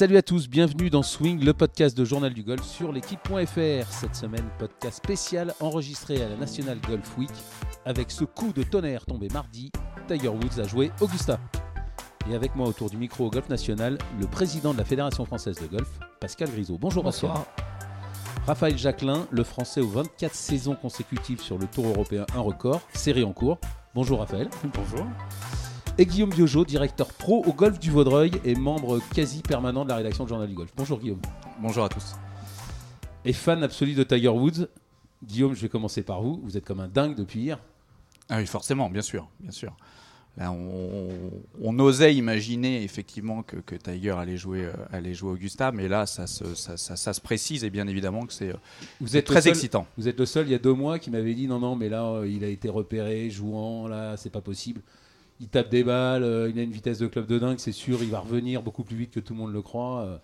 Salut à tous, bienvenue dans Swing, le podcast de Journal du Golf sur l'équipe.fr. Cette semaine, podcast spécial enregistré à la National Golf Week avec ce coup de tonnerre tombé mardi. Tiger Woods a joué Augusta. Et avec moi autour du micro au Golf National, le président de la Fédération française de golf, Pascal Grisot. Bonjour Bonsoir. Pascal. Raphaël Jacquelin, le français aux 24 saisons consécutives sur le Tour européen, un record, série en cours. Bonjour Raphaël. Bonjour. Et Guillaume Biojo, directeur pro au Golf du Vaudreuil et membre quasi permanent de la rédaction de Journal du Golf. Bonjour Guillaume. Bonjour à tous. Et fan absolu de Tiger Woods. Guillaume, je vais commencer par vous. Vous êtes comme un dingue depuis hier. Ah oui, forcément, bien sûr, bien sûr. Là, on, on osait imaginer effectivement que, que Tiger allait jouer, euh, allait jouer Augusta, mais là, ça se, ça, ça- ça se précise et bien évidemment que c'est euh, Vous êtes très seul- excitant. Vous êtes le seul il y a deux mois qui m'avait dit non, non, mais là, euh, il a été repéré, jouant, là, c'est pas possible. Il tape des balles, euh, il a une vitesse de club de dingue, c'est sûr, il va revenir beaucoup plus vite que tout le monde le croit. Euh,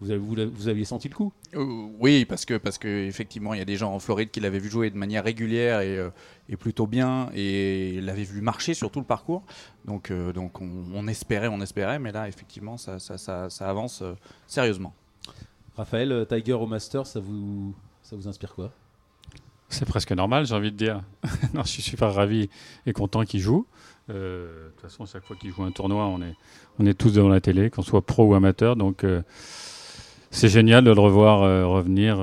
Vous, avez- vous, l'avez- vous aviez senti le coup? Euh, oui, parce que, parce que effectivement, il y a des gens en Floride qui l'avaient vu jouer de manière régulière et, euh, et plutôt bien, et l'avaient vu marcher sur tout le parcours. Donc, donc on, on espérait, on espérait, mais là, effectivement, ça, ça, ça- ça avance sérieusement. Raphaël, Tiger au Master, ça vous, ça vous inspire quoi? C'est presque normal, j'ai envie de dire. je suis super ravi et content qu'il joue. Euh, De toute façon, chaque fois qu'il joue un tournoi, on est, on est tous devant la télé, qu'on soit pro ou amateur. Donc, euh, c'est génial de le revoir euh, revenir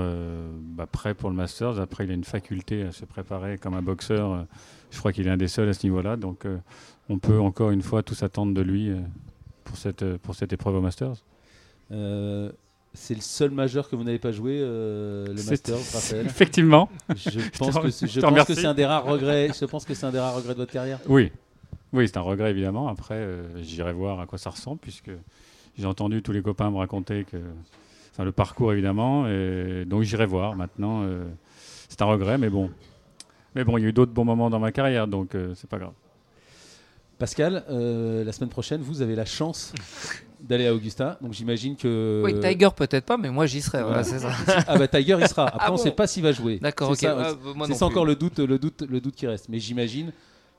bah, prêt pour le Masters. Après, il a une faculté à se préparer comme un boxeur. Je crois qu'il est un des seuls à ce niveau-là. Donc, on peut encore une fois tous attendre de lui pour, cette, pour cette épreuve au Masters. C'est le seul majeur que vous n'avez pas joué, euh, le Masters, Raphaël? Effectivement. Je pense que c'est- je je te pense que remercie. c'est un des rares regrets. Je pense que c'est un des rares regrets de votre carrière. Oui, oui, c'est un regret évidemment. Après, euh, j'irai voir à quoi ça ressemble puisque j'ai entendu tous les copains me raconter que, enfin, le parcours évidemment, et donc j'irai voir. Maintenant, euh, c'est un regret, mais bon, mais bon, il y a eu d'autres bons moments dans ma carrière, donc c'est pas grave. Pascal, euh, la semaine prochaine, vous avez la chance d'aller à Augusta. Donc j'imagine que. Oui, Tiger peut-être pas, mais moi j'y serai. Voilà, Voilà. c'est ça. Ah bah Tiger, il sera. Après, Ah on ne bon sait pas s'il va jouer. D'accord, ok. Ça, Ah, c'est plus. encore le doute, le doute, le doute qui reste. Mais j'imagine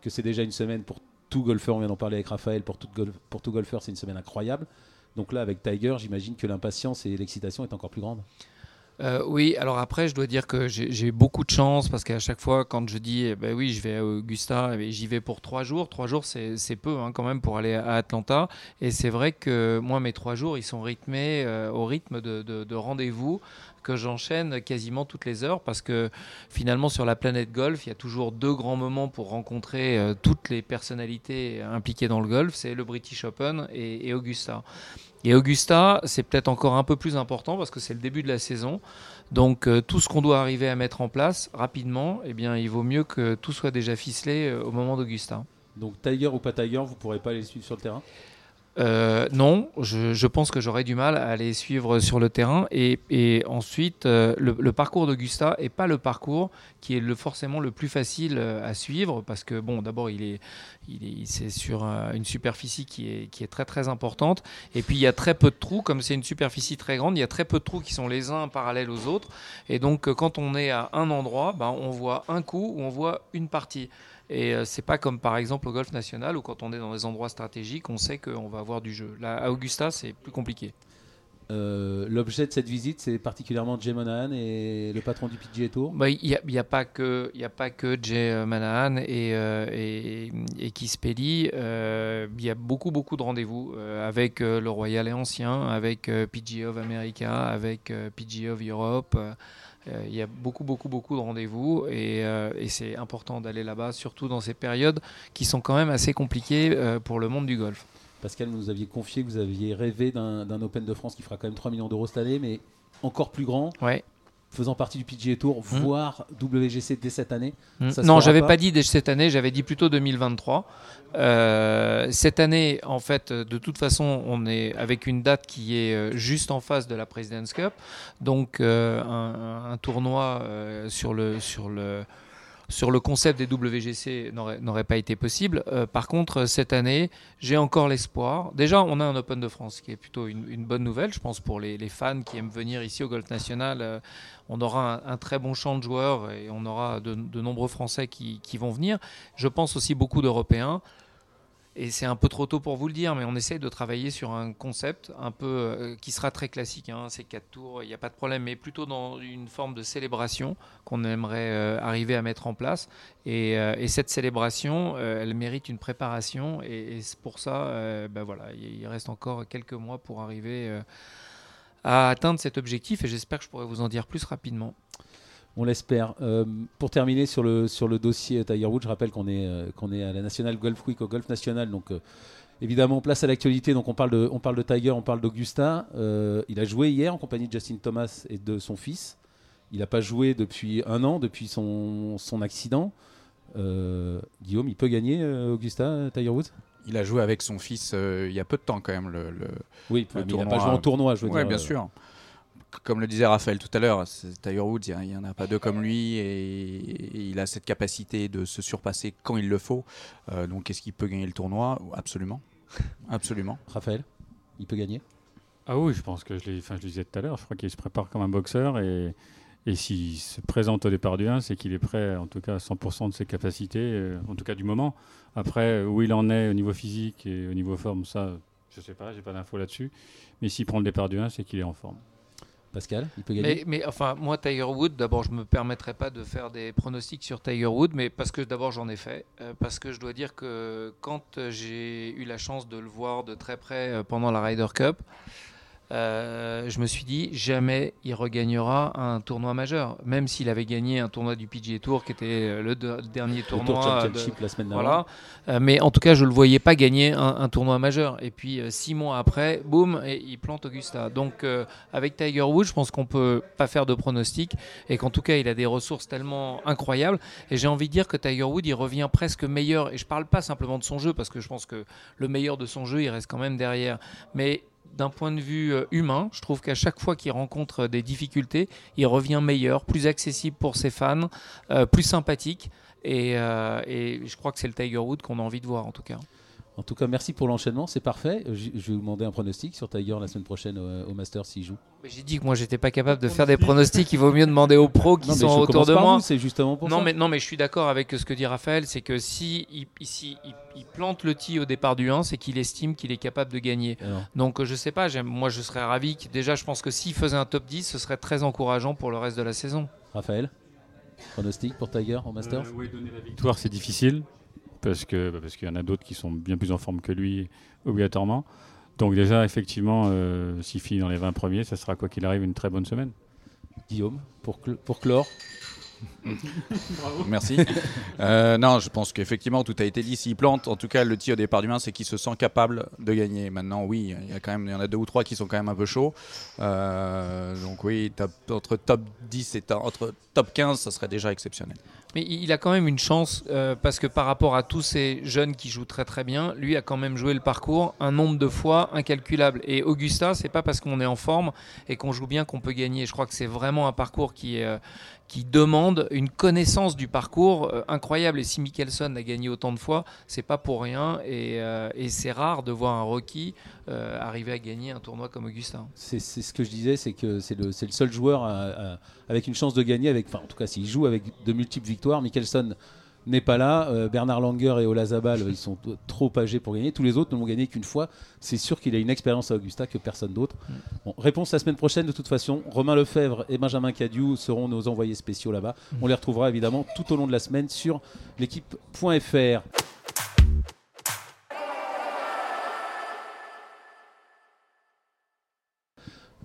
que c'est déjà une semaine pour tout golfeur. On vient d'en parler avec Raphaël. Pour tout, golf, pour tout golfeur, c'est une semaine incroyable. Donc là, avec Tiger, j'imagine que l'impatience et l'excitation est encore plus grande. Euh, oui, alors après, je dois dire que j'ai beaucoup de chance parce qu'à chaque fois, quand je dis, eh ben oui, je vais à Augusta, eh j'y vais pour trois jours. Trois jours, c'est peu hein, quand même pour aller à Atlanta. Et c'est vrai que moi, mes trois jours, ils sont rythmés euh, au rythme de, de- de rendez-vous que j'enchaîne quasiment toutes les heures parce que finalement sur la planète golf, il y a toujours deux grands moments pour rencontrer euh, toutes les personnalités impliquées dans le golf, c'est le British Open et Augusta. Et Augusta, c'est peut-être encore un peu plus important parce que c'est le début de la saison. Donc euh, tout ce qu'on doit arriver à mettre en place rapidement, eh il vaut mieux que tout soit déjà ficelé euh, au moment d'Augusta. Donc Tiger ou pas Tiger, vous pourrez pas les suivre sur le terrain? Euh, non, je, pense que j'aurais du mal à les suivre sur le terrain. Et, ensuite, euh, le, parcours d'Augusta est pas le parcours qui est forcément le plus facile euh, à suivre parce que bon, d'abord il est, c'est sur une superficie qui est, qui est très très importante. Et puis il y a très peu de trous, comme c'est une superficie très grande, il y a très peu de trous qui sont les uns parallèles aux autres. Et donc quand on est à un endroit, ben, on voit un coup ou on voit une partie. Et euh, c'est pas comme par exemple au golf national où quand on est dans des endroits stratégiques, on sait qu'on va avoir du jeu. Là, à Augusta, c'est plus compliqué. Euh, L'objet de cette visite, c'est particulièrement Jay Monahan et le patron du PGA Tour. Bah, Il n'y a, a pas que il a pas que Jay euh, Manahan et, euh, et, et. Euh, Il y a beaucoup beaucoup de rendez-vous avec le Royal et Ancien, avec PGA of America, avec PGA of Europe. Euh, Il y a beaucoup beaucoup beaucoup de rendez-vous et, euh, et c'est important d'aller là-bas, surtout dans ces périodes qui sont quand même assez compliquées euh, pour le monde du golf. Pascal, vous nous aviez confié que vous aviez rêvé d'un d'un Open de France qui fera quand même 3 millions d'euros cette année, mais encore plus grand, Ouais. Faisant partie du PGA Tour, voire WGC dès cette année. Mm. Ça se Non, j'avais pas pas dit dès cette année, j'avais dit plutôt 2023. Euh, cette année, en fait, de toute façon, on est avec une date qui est euh, juste en face de la President's Cup, donc euh, un, un tournoi euh, sur le sur le sur le concept des WGC n'aurait pas été possible. Euh, par contre, cette année, j'ai encore l'espoir. Déjà, on a un Open de France, qui est plutôt une, bonne nouvelle, je pense, pour les, fans qui aiment venir ici au Golf National. Euh, on aura un, très bon champ de joueurs et on aura de, nombreux Français qui vont venir. Je pense aussi beaucoup d'Européens. Et c'est un peu trop tôt pour vous le dire, mais on essaye de travailler sur un concept un peu euh, qui sera très classique. Hein, c'est quatre tours, il n'y a pas de problème, mais plutôt dans une forme de célébration qu'on aimerait euh, arriver à mettre en place. Et, euh, et cette célébration, elle mérite une préparation, et, et pour ça, ben voilà, il reste encore quelques mois pour arriver à atteindre cet objectif, et j'espère que je pourrai vous en dire plus rapidement. On l'espère. Euh, pour terminer sur le, sur le dossier Tiger Woods, je rappelle qu'on est, euh, qu'on est à la National Golf Week, au Golf National. Donc, euh, évidemment, place à l'actualité. Donc, on parle, de, on parle de Tiger, on parle d'Augusta. il a joué hier en compagnie de Justin Thomas et de son fils. Il n'a pas joué depuis un an, depuis son, son accident. Guillaume, il peut gagner Augusta, Tiger Woods? Il a joué avec son fils il y a peu de temps quand même. Le, oui, il n'a pas joué en tournoi, je veux ouais, bien sûr comme le disait Raphaël tout à l'heure, Tiger Woods, il n'y en a pas deux comme lui et, il a cette capacité de se surpasser quand il le faut. Euh, donc est-ce qu'il peut gagner le tournoi? Absolument. Absolument. Raphaël, il peut gagner? Ah oui, je pense que je, enfin, je le disais tout à l'heure, je crois qu'il se prépare comme un boxeur et, et s'il se présente au départ du 1, c'est qu'il est prêt, en tout cas à 100% de ses capacités, euh, en tout cas du moment. Après, où il en est au niveau physique et au niveau forme, ça, je ne sais pas, j'ai pas d'infos là-dessus. Mais s'il prend le départ du 1, c'est qu'il est en forme. Pascal, il peut gagner. Mais, enfin, moi, Tiger Wood, d'abord, je me permettrai pas de faire des pronostics sur Tiger Wood, mais parce que d'abord j'en ai fait, euh, parce que je dois dire que quand j'ai eu la chance de le voir de très près euh, pendant la Ryder Cup, euh, je me suis dit jamais il regagnera un tournoi majeur, même s'il avait gagné un tournoi du PGA Tour qui était euh, le, dernier tournoi. la semaine voilà. Euh, mais en tout cas, je le voyais pas gagner un, tournoi majeur. Et puis six mois après, boum, et il plante Augusta. Donc avec Tiger Woods, je pense qu'on peut pas faire de pronostic et qu'en tout cas, il a des ressources tellement incroyables. Et j'ai envie de dire que Tiger Woods, il revient presque meilleur. Et je parle pas simplement de son jeu parce que je pense que le meilleur de son jeu, il reste quand même derrière. Mais d'un point de vue euh, humain, je trouve qu'à chaque fois qu'il rencontre des difficultés, il revient meilleur, plus accessible pour ses fans, euh, plus sympathique. Et, euh, et, je crois que c'est le Tiger Wood qu'on a envie de voir en tout cas. En tout cas, merci pour l'enchaînement, c'est parfait. Je, vais vous demander un pronostic sur Tiger la semaine prochaine au, Master s'il joue. J'ai dit que moi j'étais pas capable de faire des pronostics. Il vaut mieux demander aux pros qui sont autour de moi. C'est justement pour non, ça. Mais non, mais je suis d'accord avec ce que dit Raphaël, c'est que si il, il, plante le tee au départ du 1, c'est qu'il estime qu'il est capable de gagner. Donc je sais pas. Moi je serais ravi. déjà, je pense que s'il faisait un top 10, ce serait très encourageant pour le reste de la saison. Raphaël, pronostic pour Tiger au Masters? Euh, Oui, donner la victoire, c'est difficile parce que bah, parce qu'il y en a d'autres qui sont bien plus en forme que lui obligatoirement. Donc déjà, effectivement, euh, s'il finit dans les 20 premiers, ça sera quoi qu'il arrive une très bonne semaine. Guillaume, pour, pour clore Merci. Euh, non, je pense qu'effectivement, tout a été dit. S'il plante, en tout cas, le tir au départ du main, c'est qu'il se sent capable de gagner. Maintenant, oui, il y a quand même, il y en a deux ou trois qui sont quand même un peu chauds. Euh, donc oui, entre top 10 et entre top 15, ça serait déjà exceptionnel. Mais il a quand même une chance euh, parce que par rapport à tous ces jeunes qui jouent très très bien, lui a quand même joué le parcours un nombre de fois incalculable. Et Augusta, c'est pas parce qu'on est en forme et qu'on joue bien qu'on peut gagner. Je crois que c'est vraiment un parcours qui est, qui demande une connaissance du parcours euh, incroyable. Et si Mickelson a gagné autant de fois, c'est pas pour rien. Et, euh, c'est rare de voir un rookie euh, arriver à gagner un tournoi comme Augustin. C'est ce que je disais, c'est que c'est le, seul joueur avec une chance de gagner, enfin en tout cas s'il joue avec de multiples victoires. Mickelson n'est pas là. Euh, Bernard Langer et Ola Zabal, ils sont trop âgés pour gagner. Tous les autres ne l'ont gagné qu'une fois. C'est sûr qu'il a une expérience à Augusta que personne d'autre. Mm. réponse la semaine prochaine de toute façon. Romain Lefebvre et Benjamin Cadieu seront nos envoyés spéciaux là-bas. Mm. On les retrouvera évidemment tout au long de la semaine sur l'équipe.fr.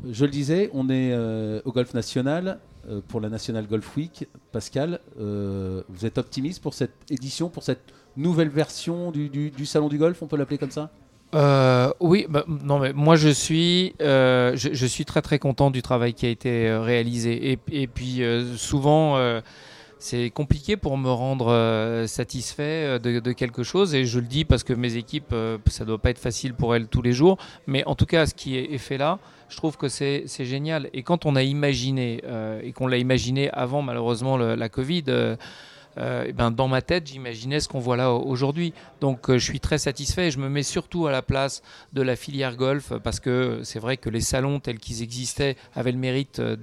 Je le disais, on est euh, au Golf National pour la National Golf Week. Pascal, euh, vous êtes optimiste pour cette édition, pour cette nouvelle version du, Salon du Golf, on peut l'appeler comme ça? Oui, bah, non mais moi je suis, je, suis très très content du travail qui a été réalisé et, et puis souvent c'est compliqué pour me rendre satisfait de, de, quelque chose et je le dis parce que mes équipes ça doit pas être facile pour elles tous les jours mais en tout cas ce qui est fait là je trouve que c'est génial. Et quand on a imaginé, euh, et qu'on l'a imaginé avant malheureusement la Covid, euh, euh, eh ben, dans ma tête, j'imaginais ce qu'on voit là aujourd'hui. Donc euh, je suis très satisfait. Je me mets surtout à la place de la filière golf parce que c'est vrai que les salons tels qu'ils existaient avaient le mérite euh,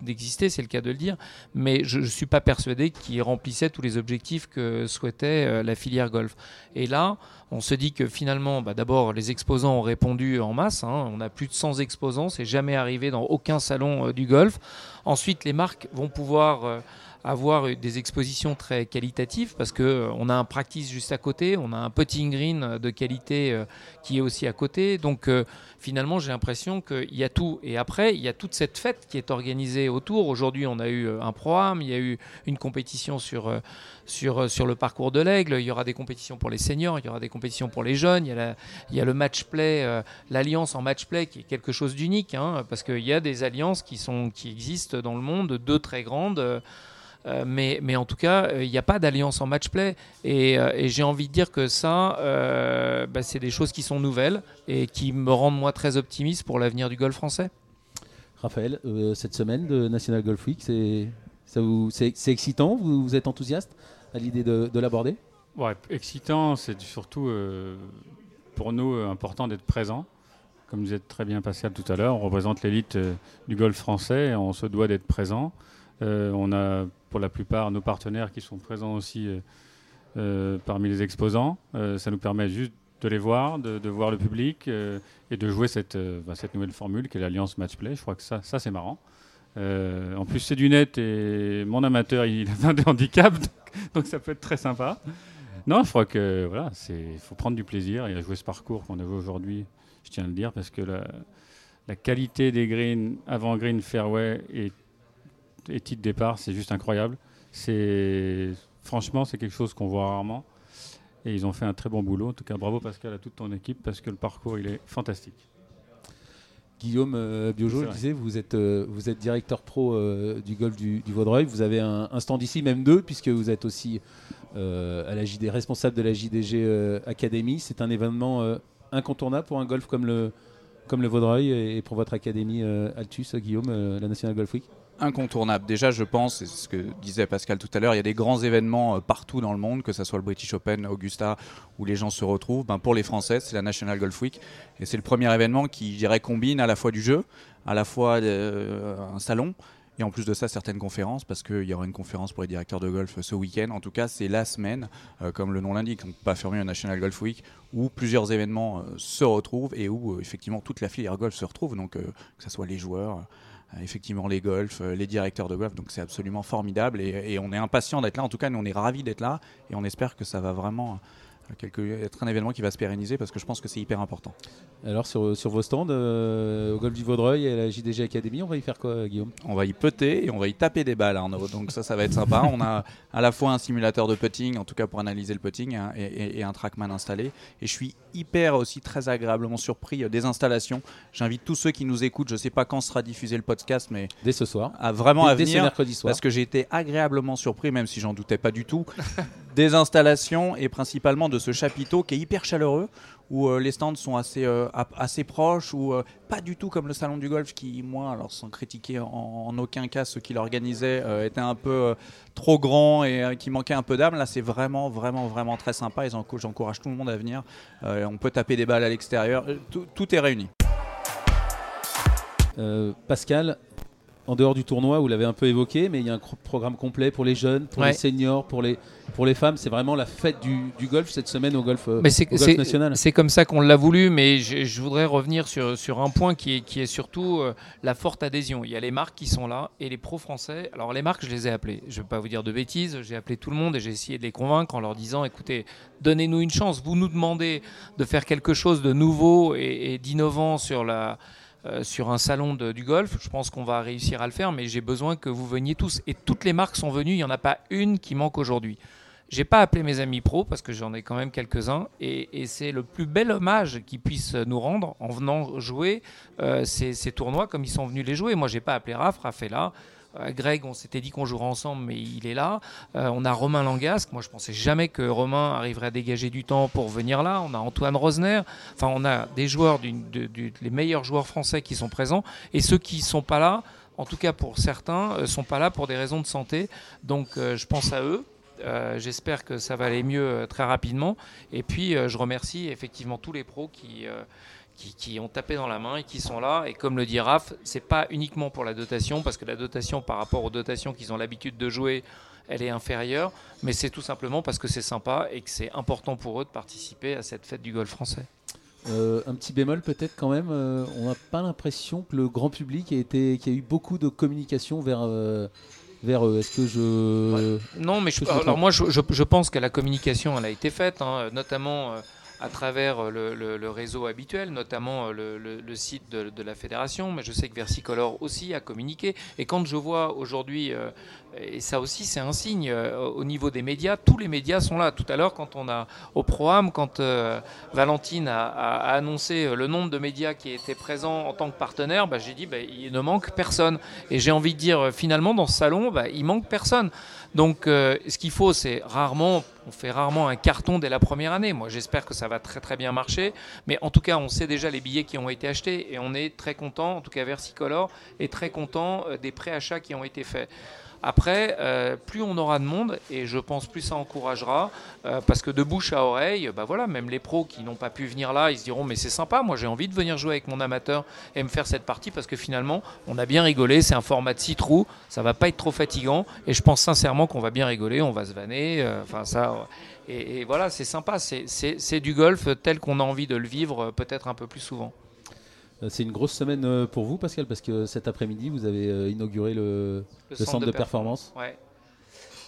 d'exister, c'est le cas de le dire. Mais je ne suis pas persuadé qu'ils remplissaient tous les objectifs que souhaitait la filière golf. Et là, on se dit que finalement, bah, d'abord, les exposants ont répondu en masse. Hein. On a plus de 100 exposants. C'est jamais arrivé dans aucun salon du golf. Ensuite, les marques vont pouvoir avoir des expositions très qualitatives parce que euh, on a un practice juste à côté, on a un putting green de qualité euh, qui est aussi à côté. Donc euh, finalement, j'ai l'impression qu'il y a tout. Et après, il y a toute cette fête qui est organisée autour. Aujourd'hui, on a eu un programme, il y a eu une compétition sur, sur, sur le parcours de l'aigle, il y aura des compétitions pour les seniors, il y aura des compétitions pour les jeunes, il y a, il y a le match play, l'alliance en match play qui est quelque chose d'unique, hein, parce qu'il y a des alliances qui, sont, qui existent dans le monde, deux très grandes. Euh, mais, mais, en tout cas, il n'y a pas d'alliance en match play. Et, euh, j'ai envie de dire que ça, euh, bah, c'est des choses qui sont nouvelles et qui me rendent moi très optimiste pour l'avenir du golf français. Raphaël, cette semaine de National Golf Week, c'est excitant? Vous, vous, êtes enthousiaste à l'idée de, de l'aborder? Ouais, excitant, c'est surtout pour nous important d'être présent. Comme vous êtes très bien Pascal tout à l'heure, on représente l'élite du golf français et on se doit d'être présent. on a pour la plupart nos partenaires qui sont présents aussi euh, euh, parmi les exposants. Euh, ça nous permet juste de les voir, de, voir le public et de jouer cette, bah, nouvelle formule qui est l'Alliance Matchplay. Je crois que ça, c'est marrant. en plus, c'est du net et mon amateur, il a des handicaps, donc, ça peut être très sympa. Non, je crois que voilà, il faut prendre du plaisir et à jouer ce parcours qu'on a vu aujourd'hui, je tiens à le dire, parce que la, la qualité des greens avant green fairway est et titre départ, c'est juste incroyable. C'est franchement, c'est quelque chose qu'on voit rarement. Et ils ont fait un très bon boulot. En tout cas, bravo Pascal à toute ton équipe parce que le parcours il est fantastique. Guillaume euh, Biojo, je disais, vous êtes, euh, vous êtes directeur pro euh, du golf du, Vaudreuil. Vous avez un, stand ici, même deux, puisque vous êtes aussi à la JD, responsable de la JDG Academy. C'est un événement incontournable pour un golf comme le, comme le Vaudreuil et pour votre académie Altus, Guillaume, la National Golf Week? Incontournable. Déjà, je pense, c'est ce que disait Pascal tout à l'heure, il y a des grands événements euh, partout dans le monde, que ce soit le British Open, Augusta, où les gens se retrouvent. Ben, pour les Français, c'est la National Golf Week. Et c'est le premier événement qui, je dirais, combine à la fois du jeu, à la fois euh, un salon, et en plus de ça, certaines conférences, parce qu'il y aura une conférence pour les directeurs de golf ce week-end. En tout cas, c'est la semaine, euh, comme le nom l'indique, peut pas fermer un National Golf Week, où plusieurs événements se retrouvent et où effectivement toute la filière golf se retrouve, donc que ce soit les joueurs, effectivement les golfs, euh, les directeurs de golf. Donc c'est absolument formidable et, on est impatient d'être là. En tout cas, nous on est ravis d'être là et on espère que ça va vraiment être un événement qui va se pérenniser parce que je pense que c'est hyper important. Alors sur, sur vos stands, euh, au Golf du Vaudreuil et à la JDG Academy, on va y faire quoi Guillaume? On va y peter et on va y taper des balles Arnaud, donc ça ça va être sympa. on a à la fois un simulateur de putting, en tout cas pour analyser le putting, hein, et, un trackman installé. Et je suis hyper aussi très agréablement surpris euh, des installations. J'invite tous ceux qui nous écoutent, je ne sais pas quand sera diffusé le podcast, mais dès ce soir, à vraiment à venir, mercredi soir. parce que j'ai été agréablement surpris, même si j'en doutais pas du tout, des installations et principalement de ce chapiteau qui est hyper chaleureux où euh, les stands sont assez, euh, proches ou euh, pas du tout comme le salon du golf qui, moi, alors sans critiquer en, aucun cas ceux qui l'organisaient, était un peu trop grand et qui manquait un peu d'âme. Là, c'est vraiment, vraiment, vraiment très sympa. J'encourage tout le monde à venir. on peut taper des balles à l'extérieur. Tout, est réuni. Pascal, en dehors du tournoi, vous l'avez un peu évoqué, mais il y a un programme complet pour les jeunes, pour les seniors, pour les, pour les femmes. C'est vraiment la fête du, golf cette semaine au golf, euh, mais national. C'est comme ça qu'on l'a voulu, mais je, voudrais revenir sur, sur un point qui est, qui est surtout euh, la forte adhésion. Il y a les marques qui sont là et les pros français. Alors les marques, je les ai appelées. Je ne vais pas vous dire de bêtises, j'ai appelé tout le monde et j'ai essayé de les convaincre en leur disant, écoutez, donnez-nous une chance. Vous nous demandez de faire quelque chose de nouveau et d'innovant sur la euh, sur un salon du golf. Je pense qu'on va réussir à le faire, mais j'ai besoin que vous veniez tous. Et toutes les marques sont venues, il n'y en a pas une qui manque aujourd'hui. J'ai pas appelé mes amis pros parce que j'en ai quand même quelques-uns et, c'est le plus bel hommage qu'ils puissent nous rendre en venant jouer euh, ces, tournois comme ils sont venus les jouer. Moi, j'ai pas appelé Raph, Raph est là. Euh, Greg, on s'était dit qu'on jouerait ensemble, mais il est là. Euh, on a Romain Langasque. Moi, je pensais jamais que Romain arriverait à dégager du temps pour venir là. On a Antoine Rosner. Enfin, on a des joueurs, les meilleurs joueurs français qui sont présents. Et ceux qui ne sont pas là, en tout cas pour certains, ne euh, sont pas là pour des raisons de santé. Donc, je pense à eux. J'espère que ça va aller mieux très rapidement. Et puis, je remercie effectivement tous les pros qui qui, ont tapé dans la main et qui sont là. Et comme le dit Raph, c'est pas uniquement pour la dotation, parce que la dotation par rapport aux dotations qu'ils ont l'habitude de jouer, elle est inférieure, mais c'est tout simplement parce que c'est sympa et que c'est important pour eux de participer à cette fête du golf français. Euh, un petit bémol peut-être quand même, euh, on n'a pas l'impression que le grand public a été, qu'il y a eu beaucoup de communication vers, euh, vers eux. Est-ce que je... Non, mais je, alors moi je, je, pense que la communication elle a été faite, hein, notamment à travers euh, le, réseau habituel, notamment euh, le, site de, la fédération, mais je sais que Versicolor aussi a communiqué. Et quand je vois aujourd'hui, euh, et ça aussi c'est un signe, au niveau des médias, tous les médias sont là. Tout à l'heure, quand on a au programme, quand Valentine a, annoncé le nombre de médias qui étaient présents en tant que partenaire, bah, j'ai dit bah, il ne manque personne. Et j'ai envie de dire finalement dans ce salon, bah, il manque personne. Donc ce qu'il faut, c'est rarement on fait rarement un carton dès la première année. Moi, j'espère que ça va très très bien marcher. Mais en tout cas, on sait déjà les billets qui ont été achetés et on est très content, en tout cas Versicolor, est très content euh, des préachats qui ont été faits. Après, euh, plus on aura de monde, et je pense plus ça encouragera, euh, parce que de bouche à oreille, bah voilà, même les pros qui n'ont pas pu venir là, ils se diront mais c'est sympa, moi j'ai envie de venir jouer avec mon amateur et me faire cette partie, parce que finalement, on a bien rigolé, c'est un format de 6 trous, ça va pas être trop fatigant, et je pense sincèrement qu'on va bien rigoler, on va se vanner, euh, enfin ça... Et, et voilà, c'est sympa, c'est du golf tel qu'on a envie de le vivre peut-être un peu plus souvent. Euh, c'est une grosse semaine euh, pour vous, Pascal, parce que cet après-midi, vous avez euh, inauguré le, centre, de, performance. Ouais.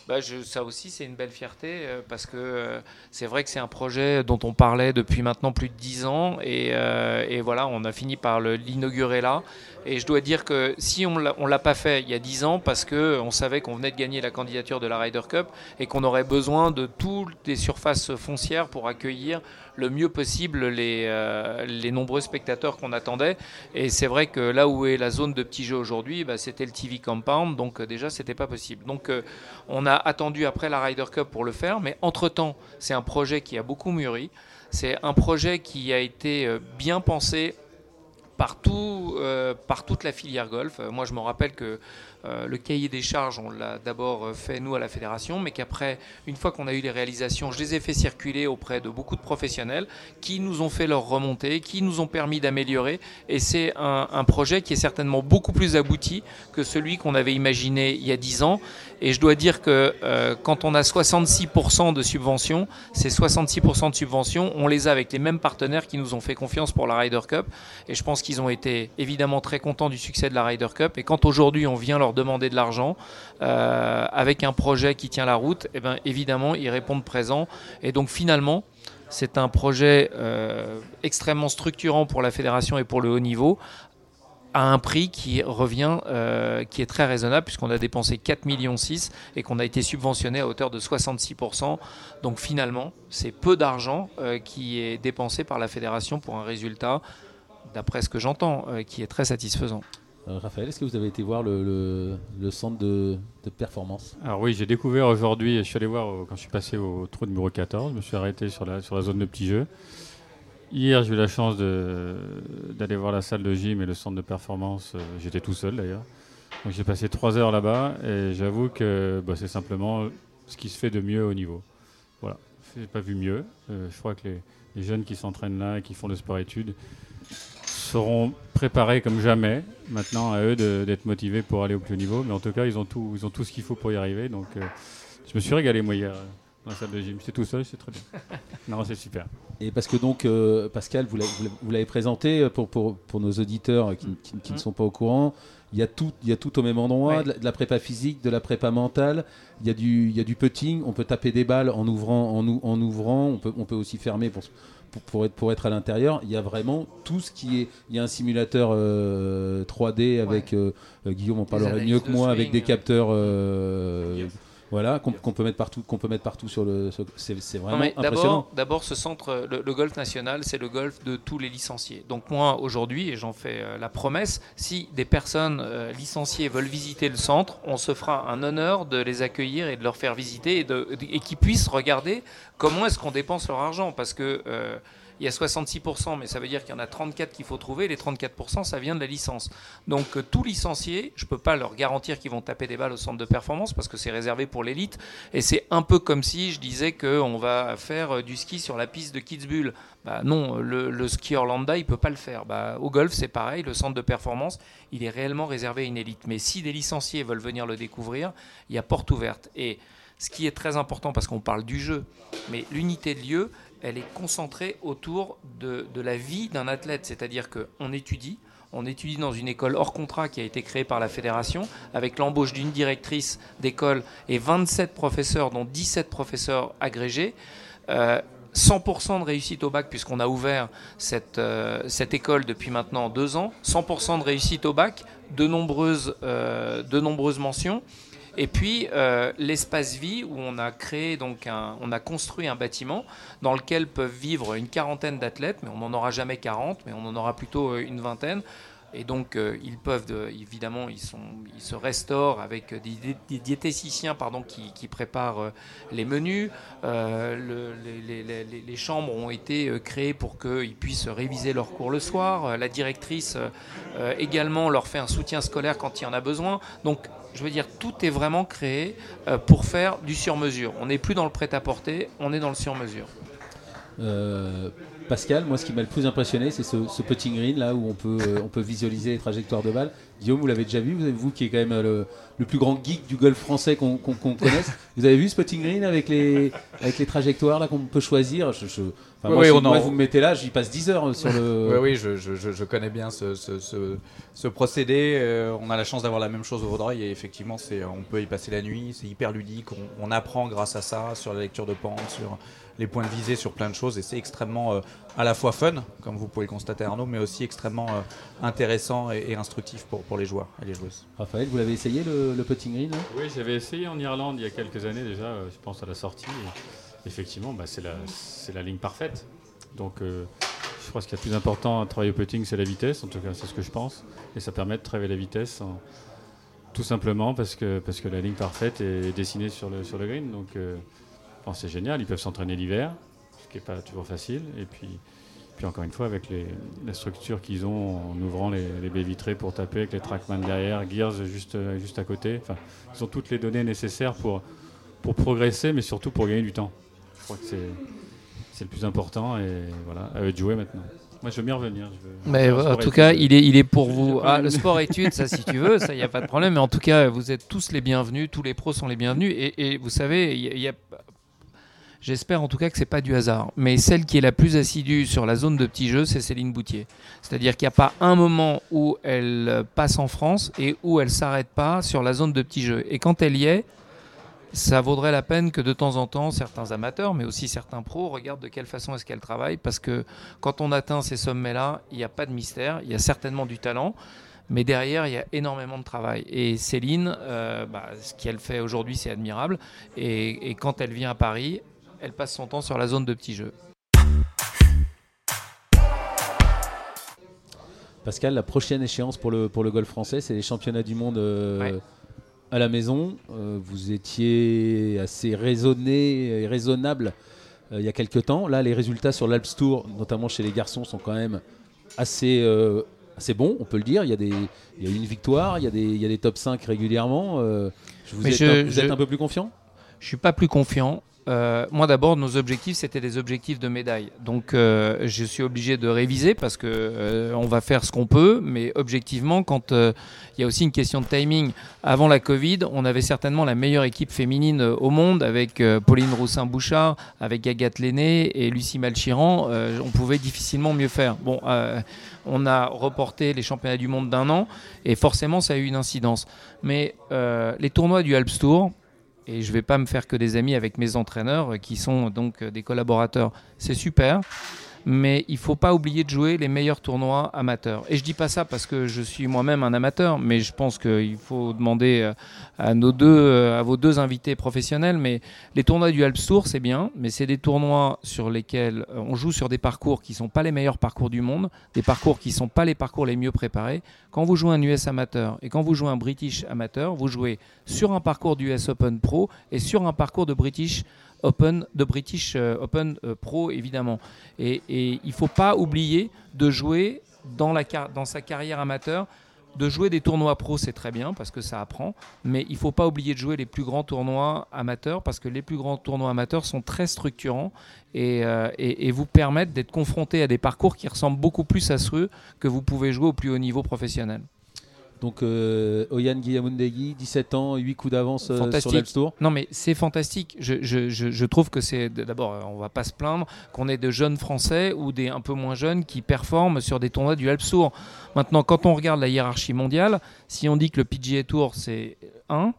Bah, ça aussi, c'est une belle fierté parce que c'est vrai que c'est un projet dont on parlait depuis maintenant plus de 10 ans et, et voilà, on a fini par l'inaugurer là. Et je dois dire que si on ne l'a pas fait il y a 10 ans, parce qu'on savait qu'on venait de gagner la candidature de la Ryder Cup et qu'on aurait besoin de toutes les surfaces foncières pour accueillir le mieux possible les, euh, les nombreux spectateurs qu'on attendait. Et c'est vrai que là où est la zone de petits jeux aujourd'hui, bah, c'était le TV Compound, donc euh, déjà c'était pas possible. Donc euh, on a attendu après la Ryder Cup pour le faire, mais entre-temps c'est un projet qui a beaucoup mûri. C'est un projet qui a été bien pensé partout, euh, par toute la filière golf. Moi, je me rappelle que le cahier des charges, on l'a d'abord fait nous à la fédération, mais qu'après, une fois qu'on a eu les réalisations, je les ai fait circuler auprès de beaucoup de professionnels qui nous ont fait leur remontée, qui nous ont permis d'améliorer. Et c'est un, projet qui est certainement beaucoup plus abouti que celui qu'on avait imaginé il y a 10 ans. Et je dois dire que quand on a 66% de subventions, ces 66% de subventions, on les a avec les mêmes partenaires qui nous ont fait confiance pour la Ryder Cup. Et je pense qu'ils ont été évidemment très contents du succès de la Ryder Cup. Et quand aujourd'hui on vient leur demander de l'argent euh, avec un projet qui tient la route, eh bien évidemment ils répondent présent. Et donc finalement, c'est un projet euh, extrêmement structurant pour la fédération et pour le haut niveau, à un prix qui revient, euh, qui est très raisonnable, puisqu'on a dépensé 4,6 millions et qu'on a été subventionné à hauteur de 66%. Donc finalement, c'est peu d'argent qui est dépensé par la fédération pour un résultat d'après ce que j'entends, qui est très satisfaisant. Euh, Raphaël, est-ce que vous avez été voir le, centre de, performance Alors oui, j'ai découvert aujourd'hui, je suis allé voir quand je suis passé au trou numéro 14, je me suis arrêté sur la, sur la zone de petits jeux. Hier, j'ai eu la chance d'aller voir la salle de gym et le centre de performance. Euh, j'étais tout seul d'ailleurs. Donc j'ai passé trois heures là-bas et j'avoue que bah, c'est simplement ce qui se fait de mieux au niveau. Voilà, j'ai pas vu mieux. je crois que les, les jeunes qui s'entraînent là et qui font le sport-études, seront préparés comme jamais. Maintenant, à eux d'être motivés pour aller au plus haut niveau. Mais en tout cas, ils ont tout, ils ont tout ce qu'il faut pour y arriver. Donc, euh, je me suis régalé, moi, hier, dans la salle de gym. J'étais tout seul, c'est très bien. non, c'est super. Et parce que, donc, euh, Pascal, vous l'avez présenté euh, pour, pour, pour, nos auditeurs qui, qui, ne mmh. sont pas au courant. Il y, a tout, il y a tout au même endroit, de, la, prépa physique, de la prépa mentale, il y, a du, il y a du putting, on peut taper des balles en ouvrant, en, en ouvrant on, peut, on peut aussi fermer pour, pour, être, pour être à l'intérieur, il y a vraiment tout ce qui est. Il y a un simulateur 3D euh, avec euh, Guillaume en parlerait mieux que moi, avec des capteurs. Euh, voilà, qu'on peut mettre partout, qu'on peut mettre partout sur le. C'est vraiment impressionnant. D'abord, ce centre, le, golf national, c'est le golf de tous les licenciés. Donc moi, aujourd'hui, et j'en fais la promesse, si des personnes licenciées veulent visiter le centre, on se fera un honneur de les accueillir et de leur faire visiter et, et qu'ils puissent regarder comment est-ce qu'on dépense leur argent Parce que euh, il y a 66%, mais ça veut dire qu'il y en a 34 qu'il faut trouver. Les 34%, ça vient de la licence. Donc euh, tout licencié, je ne peux pas leur garantir qu'ils vont taper des balles au centre de performance parce que c'est réservé pour l'élite. Et c'est un peu comme si je disais qu'on va faire euh, du ski sur la piste de Kitzbühel. Bah non, le, le skieur lambda, il peut pas le faire. Bah, au golf, c'est pareil, le centre de performance, il est réellement réservé à une élite. Mais si des licenciés veulent venir le découvrir, il y a porte ouverte. Et ce qui est très important, parce qu'on parle du jeu, mais l'unité de lieu, elle est concentrée autour de, la vie d'un athlète. C'est-à-dire qu'on étudie, on étudie dans une école hors contrat qui a été créée par la fédération, avec l'embauche d'une directrice d'école et 27 professeurs, dont 17 professeurs agrégés. Euh, 100% de réussite au bac, puisqu'on a ouvert cette, euh, école depuis maintenant deux ans. 100% de réussite au bac, de nombreuses, euh, de nombreuses mentions. Et puis euh, l'espace vie où on a créé donc on a construit un bâtiment dans lequel peuvent vivre une quarantaine d'athlètes, mais on n'en aura jamais 40, mais on en aura plutôt euh, une vingtaine. Et donc, euh, ils peuvent, de- évidemment, ils, se restaurent avec des, diététiciens pardon, qui, préparent euh, les menus. Euh, le- les, les- chambres ont été créées pour qu'ils puissent réviser leurs cours le soir. La directrice également leur fait un soutien scolaire quand il y en a besoin. Donc, je veux dire, tout est vraiment créé pour faire du sur-mesure. On n'est plus dans le prêt-à-porter, on est dans le sur-mesure. Pascal, moi ce qui m'a le plus impressionné, c'est ce, ce green là où on peut, euh, on peut visualiser les trajectoires de balles. Guillaume, vous l'avez déjà vu, vous, qui est quand même euh, le, le plus grand geek du golf français qu'on connaisse. vous avez vu ce putting green avec les, avec les trajectoires là qu'on peut choisir? Je- je- enfin, Oui, moi, oui, je- on moi, en- vous me mettez là, j'y passe 10 heures sur le. Oui, oui, je, je- connais bien ce, ce- ce- ce procédé. Euh, on a la chance d'avoir la même chose au Vaudreuil et effectivement, on peut y passer la nuit. C'est hyper ludique. On, on apprend grâce à ça sur la lecture de pente, sur les points de visée, sur plein de choses. Et c'est extrêmement euh, à la fois fun, comme vous pouvez le constater Arnaud, mais aussi extrêmement euh, intéressant et, et instructif pour, pour les joueurs et les joueuses. Raphaël, vous l'avez essayé le, le putting green Oui, j'avais essayé en Irlande il y a quelques années déjà, euh, je pense à la sortie. et effectivement, bah, c'est la, c'est la ligne parfaite. Donc, euh, je crois que ce qui est le plus important à travailler au putting, c'est la vitesse. En tout cas, c'est ce que je pense. Et ça permet de travailler la vitesse en- tout simplement parce que, parce que la ligne parfaite est dessinée sur le, sur le green. Donc, euh, bon, c'est génial. Ils peuvent s'entraîner l'hiver, qui n'est pas toujours facile. Et puis, puis encore une fois, avec les, la structure qu'ils ont en ouvrant les, les baies vitrées pour taper, avec les trackman derrière, Gears juste, juste à côté. Enfin, ils ont toutes les données nécessaires pour, pour progresser, mais surtout pour gagner du temps. Je crois que c'est, c'est le plus important et voilà, à eux de jouer maintenant. Moi, je veux bien revenir. je veux- Mais en tout cas, il est, il est pour vous. Ah, le sport études, ça si tu veux, ça, il n'y a pas de problème. Mais en tout cas, vous êtes tous les bienvenus, tous les pros sont les bienvenus. Et, et vous savez, il y a- y a- J'espère en tout cas que c'est pas du hasard. Mais celle qui est la plus assidue sur la zone de petits jeux, c'est Céline Boutier. C'est-à-dire qu'il n'y a pas un moment où elle euh, passe en France et où elle s'arrête pas sur la zone de petits jeux. Et quand elle y est, ça vaudrait la peine que de temps en temps certains amateurs, mais aussi certains pros, regardent de quelle façon est-ce qu'elle travaille, parce que quand on atteint ces sommets-là, il n'y a pas de mystère, il y a certainement du talent, mais derrière, il y a énormément de travail. Et Céline, euh, bah, ce qu'elle fait aujourd'hui, c'est admirable, et, et quand elle vient à Paris, elle passe son temps sur la zone de petits jeux. Pascal, la prochaine échéance pour le, pour le golf français, c'est les championnats du monde euh, Ouais. à la maison. Euh, vous étiez assez raisonné et raisonnable euh, il y a quelques temps. Là, les résultats sur l'Alps Tour, notamment chez les garçons, sont quand même assez, assez bons, on peut le dire. Il y a, des, il y a une victoire, il y a des, il y a des top 5 régulièrement. Je vous êtes je- un, vous êtes un peu plus confiant? Je suis pas plus confiant. Euh, moi d'abord, nos objectifs c'était des objectifs de médaille. Donc euh, je suis obligé de réviser parce que euh, on va faire ce qu'on peut, mais objectivement, quand il y a aussi une question de timing. Avant la Covid, on avait certainement la meilleure équipe féminine au monde avec Pauline Roussin-Bouchard, avec Agathe Lenné et Lucie Malchiran. On pouvait difficilement mieux faire. Bon, on a reporté les championnats du monde d'un an et forcément ça a eu une incidence. Mais les tournois du Alps Tour, et je vais pas me faire que des amis avec mes entraîneurs euh, qui sont donc euh, des collaborateurs. C'est super, mais il faut pas oublier de jouer les meilleurs tournois amateurs. Et je dis pas ça parce que je suis moi-même un amateur, mais je pense qu'il faut demander euh, à nos deux, euh, à vos deux invités professionnels. Mais les tournois du Alps Tour, c'est bien, mais c'est des tournois sur lesquels euh, on joue sur des parcours qui sont pas les meilleurs parcours du monde, des parcours qui sont pas les parcours les mieux préparés. Quand vous jouez un US amateur et quand vous jouez un British amateur, vous jouez sur un parcours du US Open Pro et sur un parcours de British Open, de British Open Pro évidemment. Et, et il ne faut pas oublier de jouer dans, la, dans sa carrière amateur de jouer des tournois pro, c'est très bien parce que ça apprend, mais il ne faut pas oublier de jouer les plus grands tournois amateurs parce que les plus grands tournois amateurs sont très structurants et, euh, vous permettent d'être confronté à des parcours qui ressemblent beaucoup plus à ceux que vous pouvez jouer au plus haut niveau professionnel. Donc euh, Oyan Guillamundegui, 17 ans, 8 coups d'avance euh, sur l'App Tour. Non mais c'est fantastique. Je, trouve que c'est d'abord, euh, on va pas se plaindre qu'on ait de jeunes Français ou des un peu moins jeunes qui performent sur des tournois du Alps Tour. Maintenant, quand on regarde la hiérarchie mondiale, si on dit que le PGA Tour c'est 1,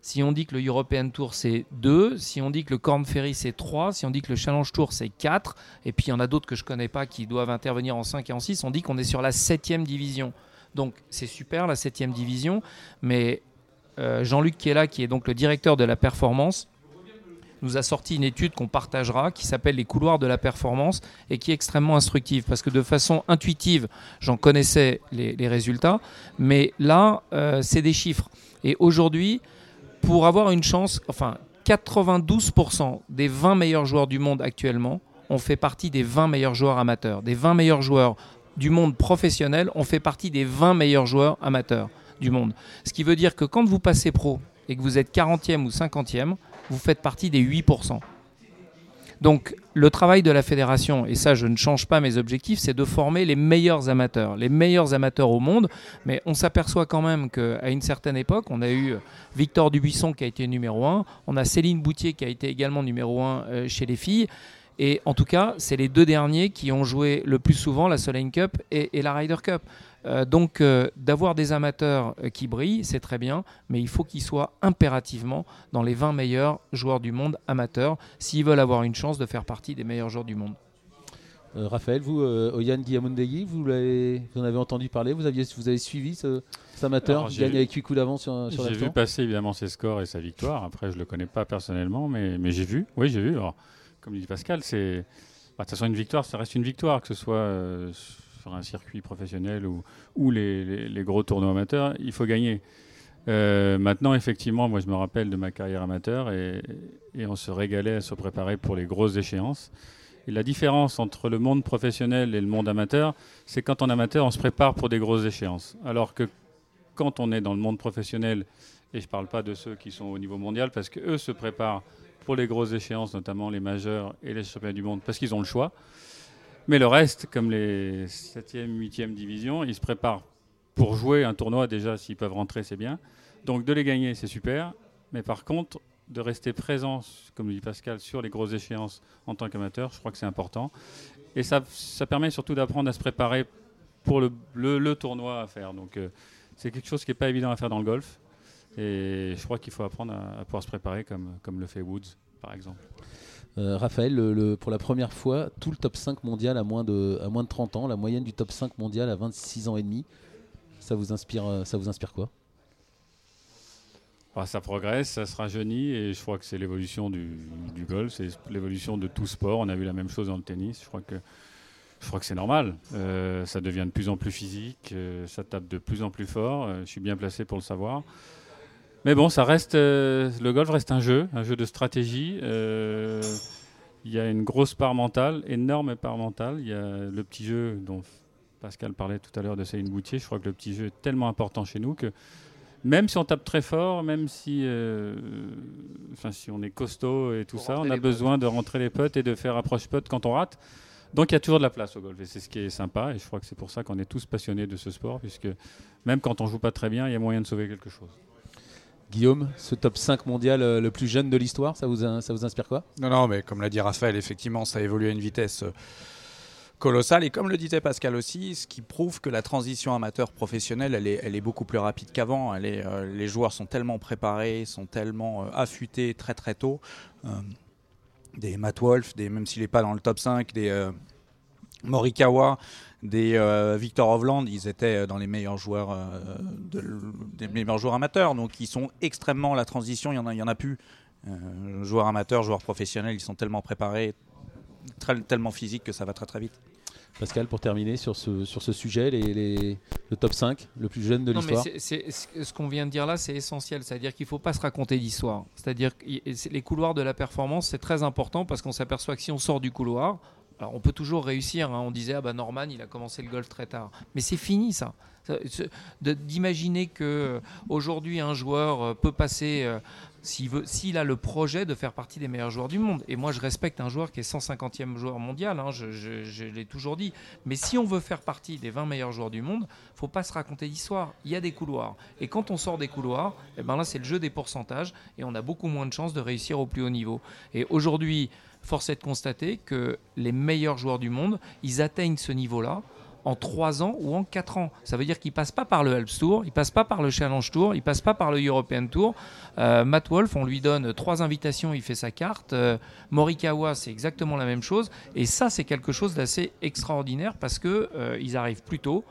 si on dit que le European Tour c'est 2, si on dit que le Corn Ferry c'est 3, si on dit que le Challenge Tour c'est 4, et puis il y en a d'autres que je connais pas qui doivent intervenir en 5 et en 6, on dit qu'on est sur la 7 division. Donc c'est super la 7 division, mais euh, Jean-Luc qui est là, qui est donc le directeur de la performance, nous a sorti une étude qu'on partagera qui s'appelle les couloirs de la performance et qui est extrêmement instructive parce que de façon intuitive, j'en connaissais les, résultats, mais là, euh, c'est des chiffres. Et aujourd'hui, pour avoir une chance, enfin, 92% des 20 meilleurs joueurs du monde actuellement ont fait partie des 20 meilleurs joueurs amateurs, des 20 meilleurs joueurs du monde professionnel, on fait partie des 20 meilleurs joueurs amateurs du monde. Ce qui veut dire que quand vous passez pro et que vous êtes 40e ou 50e, vous faites partie des 8%. Donc le travail de la fédération, et ça je ne change pas mes objectifs, c'est de former les meilleurs amateurs, les meilleurs amateurs au monde. Mais on s'aperçoit quand même qu'à une certaine époque, on a eu Victor Dubuisson qui a été numéro 1, on a Céline Boutier qui a été également numéro 1 euh, chez les filles. Et en tout cas, c'est les deux derniers qui ont joué le plus souvent la Solheim Cup et, la Ryder Cup. Euh, donc euh, d'avoir des amateurs euh, qui brillent, c'est très bien, mais il faut qu'ils soient impérativement dans les 20 meilleurs joueurs du monde amateurs s'ils veulent avoir une chance de faire partie des meilleurs joueurs du monde. Raphaël, vous, Oyan Guillamundegui, vous, vous en avez entendu parler, vous, aviez, vous avez suivi ce, cet amateur qui gagne avec 8 coups d'avance sur, sur J'ai vu passer évidemment ses scores et sa victoire. Après, je ne le connais pas personnellement, mais, mais j'ai vu. Oui, j'ai vu. Alors, comme dit Pascal, c'est. Bah, de toute façon, une victoire, ça reste une victoire, que ce soit euh, sur un circuit professionnel ou, les, gros tournois amateurs, il faut gagner. Euh, maintenant, effectivement, moi je me rappelle de ma carrière amateur et, et, on se régalait à se préparer pour les grosses échéances. Et la différence entre le monde professionnel et le monde amateur, c'est quand on est amateur, on se prépare pour des grosses échéances. Alors que quand on est dans le monde professionnel, et je ne parle pas de ceux qui sont au niveau mondial, parce qu'eux se préparent pour les grosses échéances, notamment les majeurs et les championnats du monde, parce qu'ils ont le choix. Mais le reste, comme les 7e, 8e divisions, ils se préparent pour jouer un tournoi. Déjà, s'ils peuvent rentrer, c'est bien. Donc de les gagner, c'est super. Mais par contre, de rester présent, comme le dit Pascal, sur les grosses échéances en tant qu'amateur, je crois que c'est important. Et ça, ça permet surtout d'apprendre à se préparer pour le, tournoi à faire. Donc euh, c'est quelque chose qui n'est pas évident à faire dans le golf. Et je crois qu'il faut apprendre à, pouvoir se préparer comme, comme le fait Woods, par exemple. Euh, Raphaël, le, pour la première fois, tout le top 5 mondial à moins, de, à moins de 30 ans, la moyenne du top 5 mondial à 26 ans et demi, ça vous inspire, euh, ça vous inspire quoi? Ah, ça progresse, ça se rajeunit et je crois que c'est l'évolution du, du, golf, c'est l'évolution de tout sport. On a vu la même chose dans le tennis. Je crois que je crois que c'est normal. Euh, ça devient de plus en plus physique, ça tape de plus en plus fort. je suis bien placé pour le savoir. Mais bon, ça reste, euh, le golf reste un jeu, un jeu de stratégie. Euh, il y a une grosse part mentale, énorme part mentale. Il y a le petit jeu dont Pascal parlait tout à l'heure de Céline Boutier. Je crois que le petit jeu est tellement important chez nous que même si on tape très fort, même si, euh, enfin, si on est costaud et tout ça, on a besoin de rentrer les potes et de faire approche pote quand on rate. Donc il y a toujours de la place au golf et c'est ce qui est sympa et je crois que c'est pour ça qu'on est tous passionnés de ce sport puisque même quand on joue pas très bien, il y a moyen de sauver quelque chose. Guillaume, ce top 5 mondial euh, le plus jeune de l'histoire, ça vous, inspire quoi? Non, non, mais comme l'a dit Raphaël, effectivement, ça évolue à une vitesse euh, colossale. Et comme le disait Pascal aussi, ce qui prouve que la transition amateur-professionnelle, elle est, elle est beaucoup plus rapide qu'avant. Euh, les joueurs sont tellement préparés, sont tellement affûtés très très tôt. des Matt Wolf, même s'il n'est pas dans le top 5, des Morikawa, des euh, Victor Hovland, ils étaient euh, dans les meilleurs joueurs, euh, des meilleurs joueurs amateurs. Donc ils sont extrêmement la transition, il y en a, il y en a plus. joueurs amateurs, joueurs professionnels, ils sont tellement préparés, tellement physiques que ça va très très vite. Pascal, pour terminer sur ce, sur ce sujet, les, le top 5, le plus jeune de l'histoire. Ce qu'on vient de dire là, c'est essentiel. C'est-à-dire qu'il ne faut pas se raconter d'histoire. C'est-à-dire que les couloirs de la performance, c'est très important parce qu'on s'aperçoit que si on sort du couloir, on peut toujours réussir. Hein. On disait, ah bah Norman, il a commencé le golf très tard. Mais c'est fini ça. D'imaginer que euh, aujourd'hui un joueur euh, peut passer euh, s'il a le projet de faire partie des meilleurs joueurs du monde. Et moi, je respecte un joueur qui est 150e joueur mondial, hein, je, l'ai toujours dit. Mais si on veut faire partie des 20 meilleurs joueurs du monde, faut pas se raconter d'histoire. Il y a des couloirs. Et quand on sort des couloirs, eh ben là, c'est le jeu des pourcentages et on a beaucoup moins de chances de réussir au plus haut niveau. Et aujourd'hui, force est de constater que les meilleurs joueurs du monde, ils atteignent ce niveau-là en 3 ans ou en 4 ans. Ça veut dire qu'il ne passe pas par le Alps Tour, il ne passe pas par le Challenge Tour, il ne passe pas par le European Tour. Euh, Matt Wolf, on lui donne trois invitations, il fait sa carte. Euh, Morikawa, c'est exactement la même chose. Et ça, c'est quelque chose d'assez extraordinaire parce qu'ils euh, arrivent plus tôt.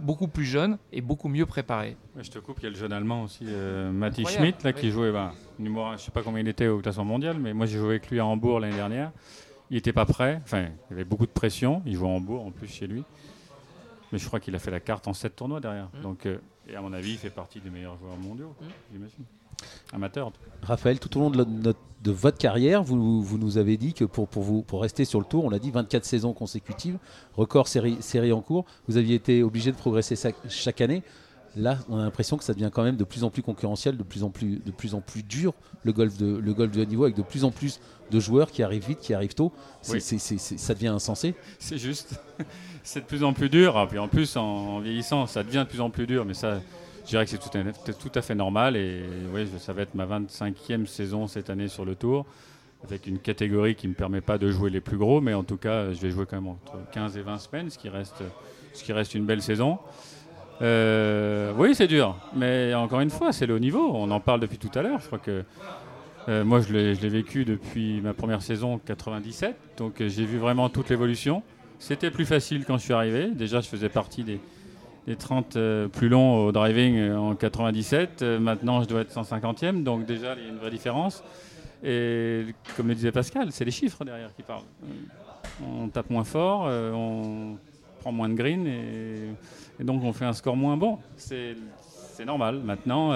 Beaucoup plus jeunes et beaucoup mieux préparés. je te coupe, il y a le jeune allemand aussi, Matti Schmidt, là, qui jouait, bah, numéro, je ne sais pas combien il était au classement mondial, mais moi j'ai joué avec lui à Hambourg l'année dernière. Il n'était pas prêt, enfin, il avait beaucoup de pression, il jouait à Hambourg en plus chez lui. Mais je crois qu'il a fait la carte en 7 tournois derrière. Mmh. Donc, euh, et à mon avis, il fait partie des meilleurs joueurs mondiaux, mmh. j'imagine. Amateur. Raphaël, tout au long de, de, votre carrière, vous, vous, nous avez dit que pour, pour, vous, pour rester sur le tour, on l'a dit, 24 saisons consécutives, record série, série en cours, vous aviez été obligé de progresser chaque année. Là, on a l'impression que ça devient quand même de plus en plus concurrentiel, de plus en plus, de plus, en plus dur, le golf, de, le golf de haut niveau, avec de plus en plus de joueurs qui arrivent vite, qui arrivent tôt. ça devient insensé. C'est juste c'est de plus en plus dur. Et puis en plus, en, vieillissant, ça devient de plus en plus dur. Mais ça, je dirais que c'est tout, à fait normal. Et oui, ça va être ma 25e saison cette année sur le tour, avec une catégorie qui ne me permet pas de jouer les plus gros. Mais en tout cas, je vais jouer quand même entre 15 et 20 semaines, ce qui reste, une belle saison. Euh, oui, c'est dur. Mais encore une fois, c'est le haut niveau. On en parle depuis tout à l'heure. Je crois que. Euh, moi, je l'ai vécu depuis ma première saison 97, donc euh, j'ai vu vraiment toute l'évolution. C'était plus facile quand je suis arrivé. Déjà, je faisais partie des, 30 euh, plus longs au driving euh, en 97. Euh, maintenant, je dois être 150e. Donc déjà, il y a une vraie différence. Et comme le disait Pascal, c'est les chiffres derrière qui parlent. On tape moins fort, on prend moins de green et, donc on fait un score moins bon. C'est normal. Maintenant,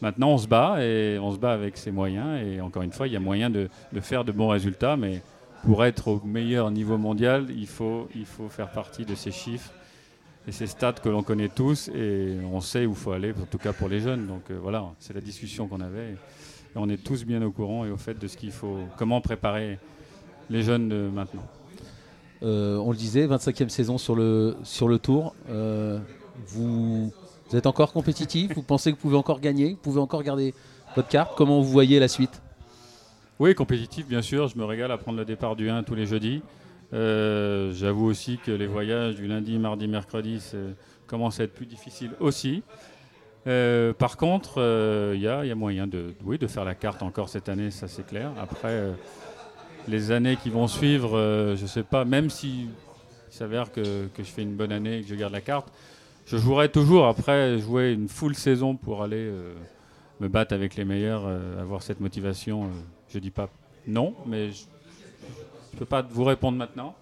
maintenant, on se bat et on se bat avec ses moyens. Et encore une fois, il y a moyen de, de faire de bons résultats. Mais pour être au meilleur niveau mondial, il faut, il faut faire partie de ces chiffres et ces stats que l'on connaît tous et on sait où il faut aller, en tout cas pour les jeunes. Donc euh, voilà, c'est la discussion qu'on avait. Et on est tous bien au courant et au fait de ce qu'il faut, comment préparer les jeunes de maintenant. Euh, on le disait, 25e saison sur le, sur le tour. Euh, vous, vous êtes encore compétitif? Vous pensez que vous pouvez encore gagner? Vous pouvez encore garder votre carte? Comment vous voyez la suite? Oui, compétitif, bien sûr. Je me régale à prendre le départ du 1 tous les jeudis. Euh, j'avoue aussi que les voyages du lundi, mardi, mercredi commencent à être plus difficiles aussi. Euh, par contre, il euh, y, a moyen de, oui, de faire la carte encore cette année, ça c'est clair. Après, les années qui vont suivre, je ne sais pas, même si il s'avère que, que, je fais une bonne année et que je garde la carte, je jouerai toujours après jouer une full saison pour aller me battre avec les meilleurs, avoir cette motivation je dis pas non, mais je ne peux pas vous répondre maintenant.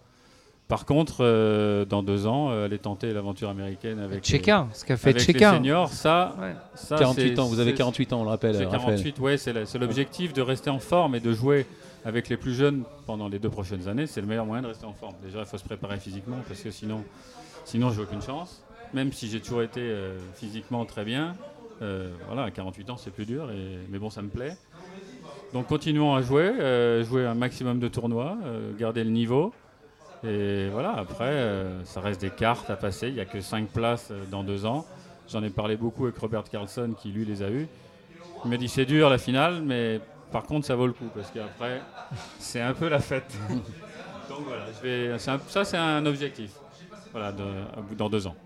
Par contre, euh, dans deux ans, euh, aller tenter l'aventure américaine avec Cheka, ce qu'a fait les seniors, ça, ça 48 ans. Vous avez 48 ans, on le rappelle. 48, ouais, c'est l'objectif de rester en forme et de jouer avec les plus jeunes pendant les deux prochaines années. C'est le meilleur moyen de rester en forme. Déjà, il faut se préparer physiquement parce que sinon, sinon, j'ai aucune chance. Même si j'ai toujours été euh, physiquement très bien, voilà, à 48 ans, c'est plus dur. Et, mais bon, ça me plaît. Donc continuons à jouer, euh, jouer un maximum de tournois, euh, garder le niveau. Et voilà, après, euh, ça reste des cartes à passer. Il n'y a que 5 places dans deux ans. J'en ai parlé beaucoup avec Robert Carlson qui, lui, les a eues. Il m'a dit c'est dur la finale, mais par contre, ça vaut le coup parce qu'après, c'est un peu la fête. Donc voilà, ça, c'est un objectif. Voilà, dans deux ans.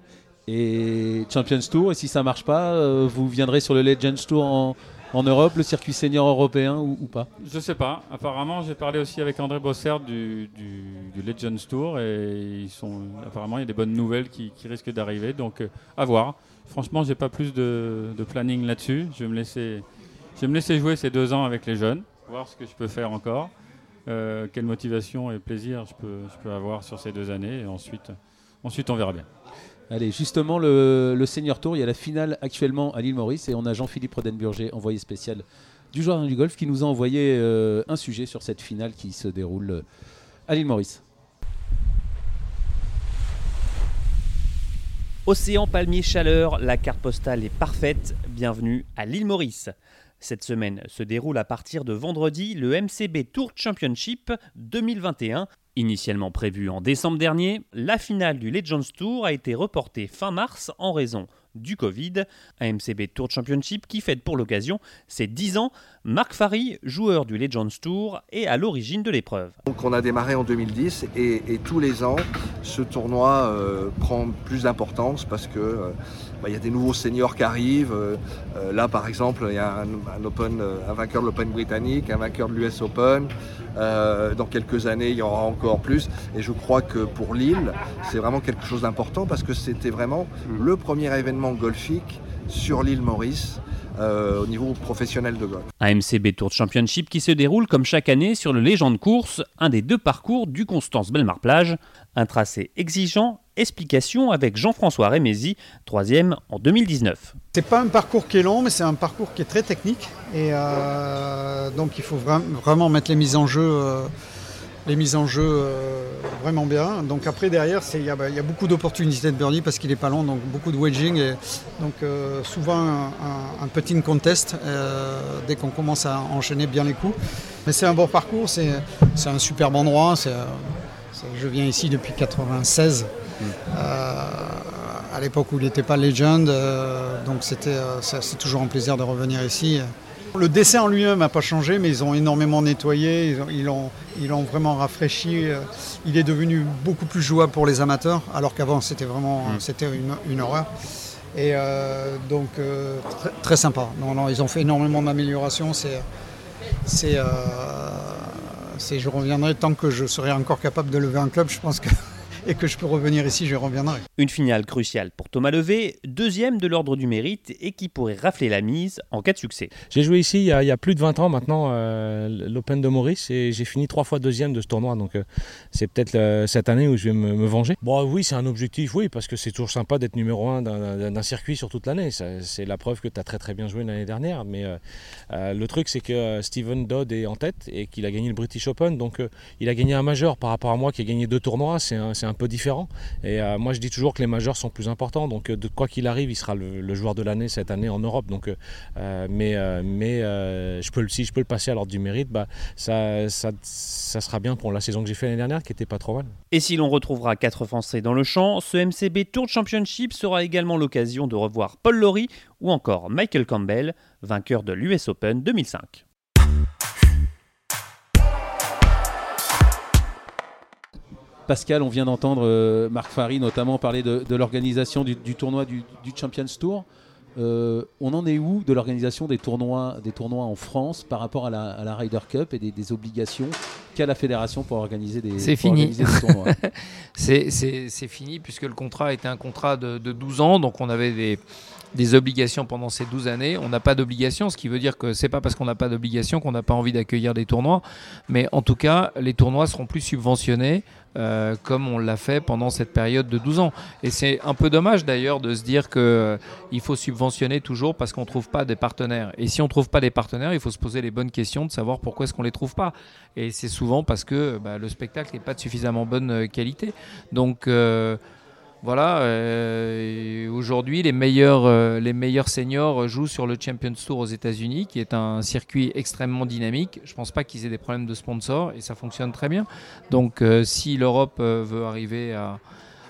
Et Champions Tour, et si ça marche pas, vous viendrez sur le Legends Tour en, en Europe, le circuit senior européen ou, pas? Je sais pas. Apparemment, j'ai parlé aussi avec André Bossert du, Legends Tour et apparemment, il y a des bonnes nouvelles qui, risquent d'arriver. Donc, euh, à voir. Franchement, j'ai pas plus de, planning là-dessus. Je vais me laisser, je vais me laisser jouer ces deux ans avec les jeunes, voir ce que je peux faire encore. euh, quelle motivation et plaisir je peux, je peux avoir sur ces deux années. Et ensuite, ensuite on verra bien. Allez, justement, le, le Senior Tour, il y a la finale actuellement à l'île Maurice et on a Jean-Philippe Rodenburger, envoyé spécial du joueur du golf, qui nous a envoyé euh, un sujet sur cette finale qui se déroule euh, à l'île Maurice. Océan Palmier Chaleur, la carte postale est parfaite. Bienvenue à l'île Maurice. Cette semaine se déroule à partir de vendredi le MCB Tour Championship 2021. Initialement prévu en décembre dernier, la finale du Legends Tour a été reportée fin mars en raison du Covid. Un MCB Tour Championship qui fête pour l'occasion ses 10 ans. Marc Fary, joueur du Legends Tour, est à l'origine de l'épreuve. Donc on a démarré en 2010 et, tous les ans, ce tournoi euh, prend plus d'importance parce que euh, bah, y a des nouveaux seniors qui arrivent. Euh, là par exemple, il y a un vainqueur de l'Open britannique, un vainqueur de l'US Open. Euh, dans quelques années, il y en aura encore plus. Et je crois que pour Lille, c'est vraiment quelque chose d'important parce que c'était vraiment le premier événement golfique sur l'île Maurice. euh, au niveau professionnel de golf. Un MCB Tour Championship qui se déroule comme chaque année sur le Légende Course, un des deux parcours du Constance Belmar Plage. Un tracé exigeant, explication avec Jean-François Rémézy, troisième en 2019. C'est pas un parcours qui est long, mais c'est un parcours qui est très technique. Et euh, donc il faut vra- vraiment mettre les mises en jeu, euh, les mises en jeu euh, vraiment bien. Donc après derrière, bah, il y a beaucoup d'opportunités de birdie parce qu'il est pas long, donc beaucoup de wedging et donc souvent un, un- un petit contest dès qu'on commence à enchaîner bien les coups. Mais c'est un bon parcours, c'est un superbe endroit. Je viens ici depuis 96. Euh, à l'époque où il n'était pas Legend, euh, donc c'était, euh, c'est toujours un plaisir de revenir ici. Le dessin en lui-même n'a pas changé, mais ils ont énormément nettoyé, ils ont- ils l'ont ils l'ont vraiment rafraîchi. Il est devenu beaucoup plus jouable pour les amateurs, alors qu'avant c'était vraiment c'était une, une horreur. Et donc très, très sympa. Non, non, ils ont fait énormément d'améliorations. C'est- je reviendrai tant que je serai encore capable de lever un club. Je pense que et que je peux revenir ici, je reviendrai. Une finale cruciale pour Thomas Levé, deuxième de l'ordre du mérite et qui pourrait rafler la mise en cas de succès. J'ai joué ici il y, a, il y a plus de 20 ans maintenant, euh, l'Open de Maurice, et j'ai fini trois fois deuxième de ce tournoi. Donc euh, c'est peut-être euh, cette année où je vais me, me venger. Bon, oui, c'est un objectif, oui, parce que c'est toujours sympa d'être numéro un d'un- circuit sur toute l'année. C'est la preuve que tu as très très bien joué l'année dernière. Mais euh, euh, le truc, c'est que Steven Dodd est en tête et qu'il a gagné le British Open. Donc euh, il a gagné un majeur par rapport à moi qui ai gagné deux tournois. C'est un, un peu différent. Et euh, moi, je dis toujours que les majeurs sont plus importants. Donc euh, de quoi qu'il arrive, il sera le, joueur de l'année cette année en Europe. Donc euh, mais mais je peux, si je peux le passer à l'ordre du mérite, bah, ça, ça, sera bien pour la saison que j'ai fait l'année dernière, qui était pas trop mal. Et si l'on retrouvera quatre Français dans le champ, ce MCB Tour Championship sera également l'occasion de revoir Paul Laurie ou encore Michael Campbell, vainqueur de l'US Open 2005. Pascal, on vient d'entendre euh, Marc Fary notamment parler de, de l'organisation du, du tournoi du, du Champions Tour. Euh, on en est où de l'organisation des tournois, des tournois en France par rapport à la, à la Ryder Cup et des, des obligations qu'a la fédération pour organiser des, C'est fini. organiser des tournois? C'est- fini puisque le contrat était un contrat de, de 12 ans, donc on avait des, des obligations pendant ces 12 années. On n'a pas d'obligation, ce qui veut dire que c'est pas parce qu'on n'a pas d'obligation qu'on n'a pas envie d'accueillir des tournois. Mais en tout cas, les tournois seront plus subventionnés euh, comme on l'a fait pendant cette période de 12 ans. Et c'est un peu dommage d'ailleurs de se dire que euh, faut subventionner toujours parce qu'on ne trouve pas des partenaires. Et si on ne trouve pas des partenaires, il faut se poser les bonnes questions de savoir pourquoi est-ce qu'on les trouve pas. Et c'est souvent parce que bah, le spectacle n'est pas de suffisamment bonne qualité. Donc euh, voilà, euh, aujourd'hui les meilleurs, euh, les meilleurs seniors jouent sur le Champions Tour aux États-Unis, qui est un circuit extrêmement dynamique. Je pense pas qu'ils aient des problèmes de sponsors et ça fonctionne très bien. Donc euh, si l'Europe veut arriver à,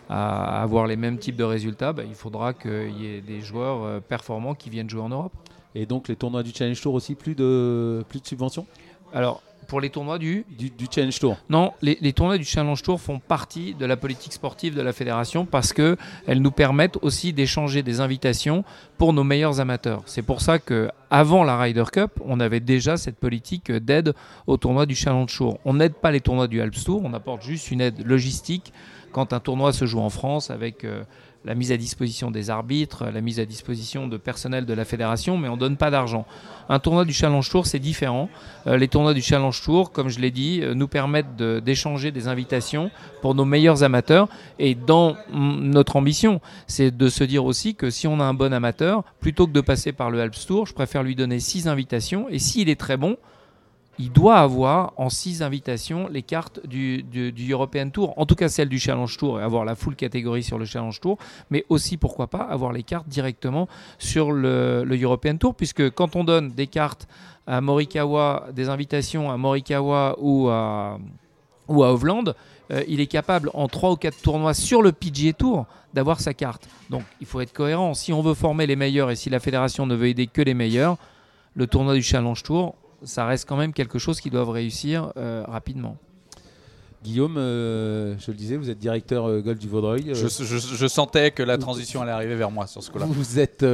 à avoir les mêmes types de résultats, bah, il faudra qu'il y ait des joueurs performants qui viennent jouer en Europe. Et donc les tournois du Challenge Tour aussi, plus de, plus de subventions? Alors pour les tournois du du, du Challenge Tour Non, les, les tournois du Challenge Tour font partie de la politique sportive de la fédération parce que elles nous permettent aussi d'échanger des invitations pour nos meilleurs amateurs. C'est pour ça que avant la Ryder Cup, on avait déjà cette politique d'aide aux tournois du Challenge Tour. On n'aide pas les tournois du Alps Tour, on apporte juste une aide logistique quand un tournoi se joue en France avec euh, la mise à disposition des arbitres, la mise à disposition de personnel de la fédération, mais on ne donne pas d'argent. Un tournoi du Challenge Tour, c'est différent. Euh, les tournois du Challenge Tour, comme je l'ai dit, euh, nous permettent d'échanger des invitations pour nos meilleurs amateurs. Et dans notre ambition, c'est de se dire aussi que si on a un bon amateur, plutôt que de passer par le Alps Tour, je préfère lui donner six invitations. Et s'il est très bon, il doit avoir en six invitations les cartes du, European Tour, en tout cas celle du Challenge Tour, et avoir la full catégorie sur le Challenge Tour, mais aussi pourquoi pas avoir les cartes directement sur le, European Tour, puisque quand on donne des cartes à Morikawa, des invitations à Morikawa ou à, ou à Hovland, euh, il est capable en trois ou quatre tournois sur le PGA Tour d'avoir sa carte. Donc il faut être cohérent. Si on veut former les meilleurs et si la fédération ne veut aider que les meilleurs, le tournoi du Challenge Tour, ça reste quand même quelque chose qu'ils doivent réussir euh, rapidement. Guillaume, euh, je le disais, vous êtes directeur euh, Golf du Vaudreuil. Je, sentais que la transition allait arriver vers moi sur ce coup-là. Vous êtes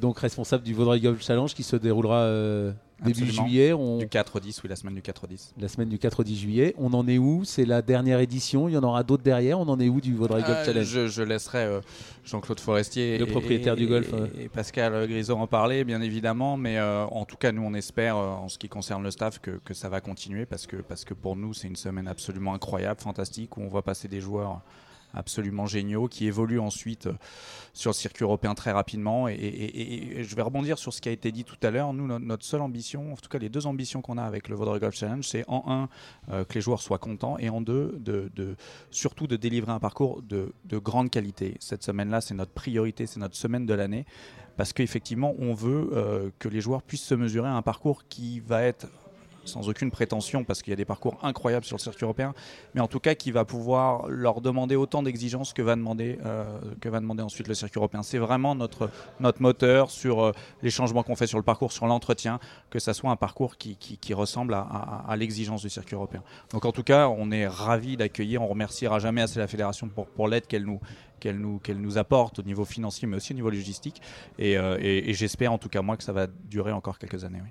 donc responsable du Vaudreuil Golf Challenge qui se déroulera Début juillet. On... Du 4 au 10, oui, la semaine du 4 au 10. La semaine du 4 au 10 juillet. On en est où? C'est la dernière édition. Il y en aura d'autres derrière. On en est où du Vaudreuil Golf euh, Challenge? je, laisserai euh, Jean-Claude Forestier, le propriétaire du golf, et, Pascal Grisot en parler, bien évidemment. Mais euh, en tout cas, nous, on espère, en ce qui concerne le staff, que, que, ça va continuer parce que, parce que pour nous, c'est une semaine absolument incroyable, fantastique, où on va passer des joueurs absolument géniaux qui évoluent ensuite euh, sur le circuit européen très rapidement. Et, je vais rebondir sur ce qui a été dit tout à l'heure. Nous, notre seule ambition, en tout cas les deux ambitions qu'on a avec le Vaudreuil Golf Challenge, c'est en un, euh, que les joueurs soient contents et en deux, de, surtout de délivrer un parcours de, grande qualité. Cette semaine-là, c'est notre priorité, c'est notre semaine de l'année parce qu'effectivement, on veut euh, que les joueurs puissent se mesurer à un parcours qui va être sans aucune prétention, parce qu'il y a des parcours incroyables sur le circuit européen, mais en tout cas qui va pouvoir leur demander autant d'exigences que, va demander, euh, que va demander ensuite le circuit européen. C'est vraiment notre, notre moteur sur euh, les changements qu'on fait sur le parcours, sur l'entretien, que ça soit un parcours qui, qui, ressemble à, l'exigence du circuit européen. Donc en tout cas, on est ravis d'accueillir, on remerciera jamais assez la fédération pour, l'aide qu'elle nous, qu'elle nous, qu'elle nous apporte au niveau financier, mais aussi au niveau logistique. Et, euh, j'espère en tout cas moi que ça va durer encore quelques années.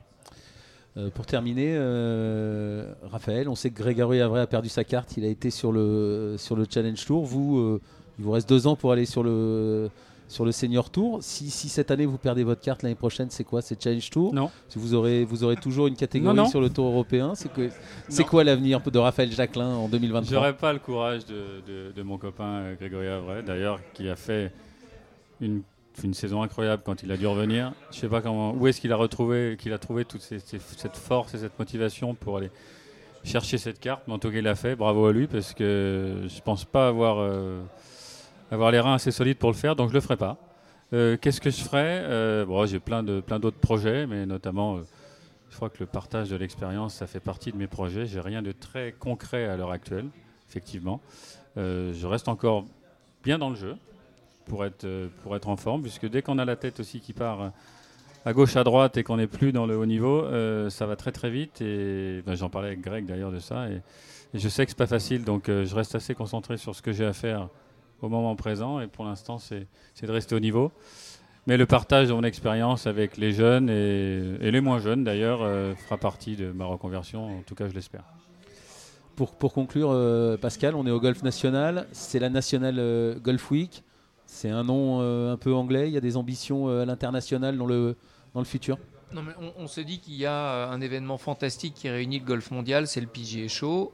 Euh, pour terminer, euh, Raphaël, on sait que Grégory Avray a perdu sa carte. Il a été sur le, sur le Challenge Tour. Vous, euh, il vous reste deux ans pour aller sur le, sur le Senior Tour. Si, si cette année vous perdez votre carte, l'année prochaine, c'est quoi? C'est Challenge Tour? Non. Si vous aurez, vous aurez toujours une catégorie sur le Tour européen. C'est que, c'est quoi l'avenir de Raphaël Jacquelin en 2023 J'aurais pas le courage de, de, de mon copain Grégory Avray, d'ailleurs, qui a fait une une saison incroyable quand il a dû revenir. Je sais pas comment, où est-ce qu'il a retrouvé, qu'il a trouvé toute cette force et cette motivation pour aller chercher cette carte. Mais en tout cas, il l'a fait. Bravo à lui parce que je pense pas avoir euh, avoir les reins assez solides pour le faire, donc je le ferai pas. Euh, qu'est-ce que je ferai? Euh, Bon, j'ai plein de plein d'autres projets, mais notamment, je crois que le partage de l'expérience, ça fait partie de mes projets. J'ai rien de très concret à l'heure actuelle, effectivement. je reste encore bien dans le jeu pour être, euh, pour être en forme, puisque dès qu'on a la tête aussi qui part euh, à gauche, à droite et qu'on n'est plus dans le haut niveau, euh, ça va très très vite. Et ben, j'en parlais avec Greg d'ailleurs de ça. Et, je sais que c'est pas facile, donc je reste assez concentré sur ce que j'ai à faire au moment présent. Et pour l'instant, c'est de rester au niveau. Mais le partage de mon expérience avec les jeunes et, les moins jeunes d'ailleurs fera partie de ma reconversion, en tout cas je l'espère. Pour, pour conclure, Pascal, on est au Golf National, c'est la National Golf Week. C'est un nom euh, un peu anglais, il y a des ambitions euh, à l'international dans le, dans le futur on, se dit qu'il y a euh, un événement fantastique qui réunit le golf mondial, c'est le PGA Show.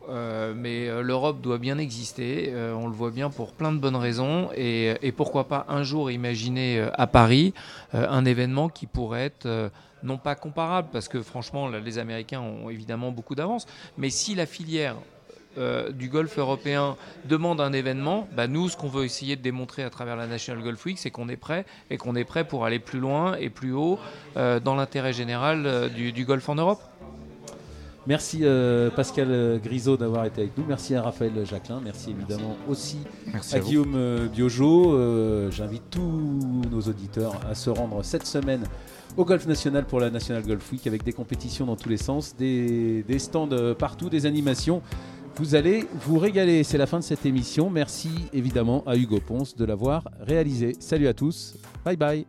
mais l'Europe doit bien exister. on le voit bien pour plein de bonnes raisons. Et, et pourquoi pas un jour imaginer à Paris un événement qui pourrait être non pas comparable, parce que franchement, les Américains ont évidemment beaucoup d'avance. Mais si la filière euh, du golf européen demande un événement, bah nous, ce qu'on veut essayer de démontrer à travers la National Golf Week, c'est qu'on est prêt et qu'on est prêt pour aller plus loin et plus haut euh, dans l'intérêt général euh, du, golf en Europe. Merci Pascal Grisot d'avoir été avec nous. Merci à Raphaël Jacquelin. Merci évidemment aussi à, Guillaume Biojo. J'invite tous nos auditeurs à se rendre cette semaine au Golf National pour la National Golf Week avec des compétitions dans tous les sens, des stands partout, des animations. Vous allez vous régaler. C'est la fin de cette émission. Merci évidemment à Hugo Ponce de l'avoir réalisé. Salut à tous. Bye bye.